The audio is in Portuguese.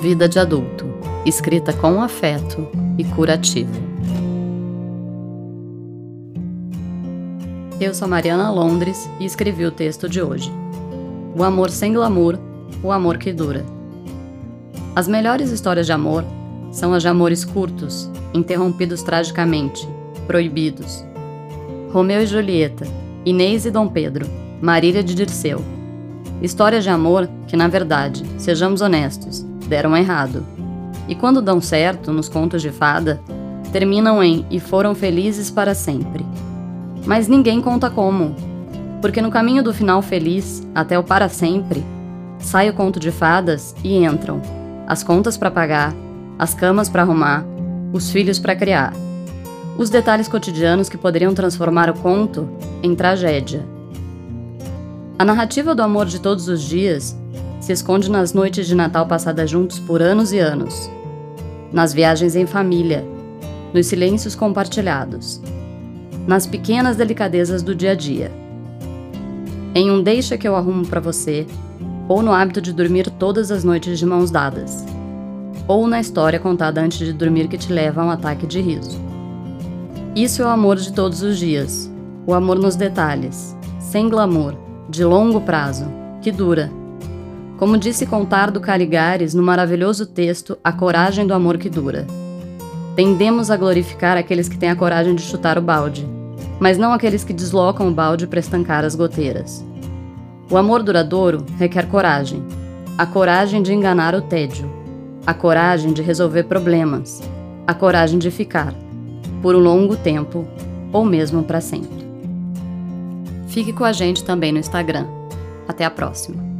Vida de adulto, escrita com afeto e curativo. Eu sou Mariana Londres e escrevi o texto de hoje. O amor sem glamour, o amor que dura. As melhores histórias de amor são as de amores curtos, interrompidos tragicamente, proibidos. Romeu e Julieta, Inês e Dom Pedro, Marília de Dirceu. Histórias de amor que, na verdade, sejamos honestos, deram errado. E quando dão certo, nos contos de fada, terminam em e foram felizes para sempre. Mas ninguém conta como. Porque no caminho do final feliz, até o para sempre, sai o conto de fadas e entram as contas para pagar, as camas para arrumar, os filhos para criar. Os detalhes cotidianos que poderiam transformar o conto em tragédia. A narrativa do amor de todos os dias se esconde nas noites de Natal passadas juntos por anos e anos, nas viagens em família, nos silêncios compartilhados, nas pequenas delicadezas do dia a dia. Em um deixa que eu arrumo para você, ou no hábito de dormir todas as noites de mãos dadas, ou na história contada antes de dormir que te leva a um ataque de riso. Isso é o amor de todos os dias, o amor nos detalhes, sem glamour, de longo prazo, que dura como disse Contardo Caligares no maravilhoso texto A Coragem do Amor que Dura. Tendemos a glorificar aqueles que têm a coragem de chutar o balde, mas não aqueles que deslocam o balde para estancar as goteiras. O amor duradouro requer coragem, a coragem de enganar o tédio, a coragem de resolver problemas, a coragem de ficar, por um longo tempo ou mesmo para sempre. Fique com a gente também no Instagram. Até a próxima!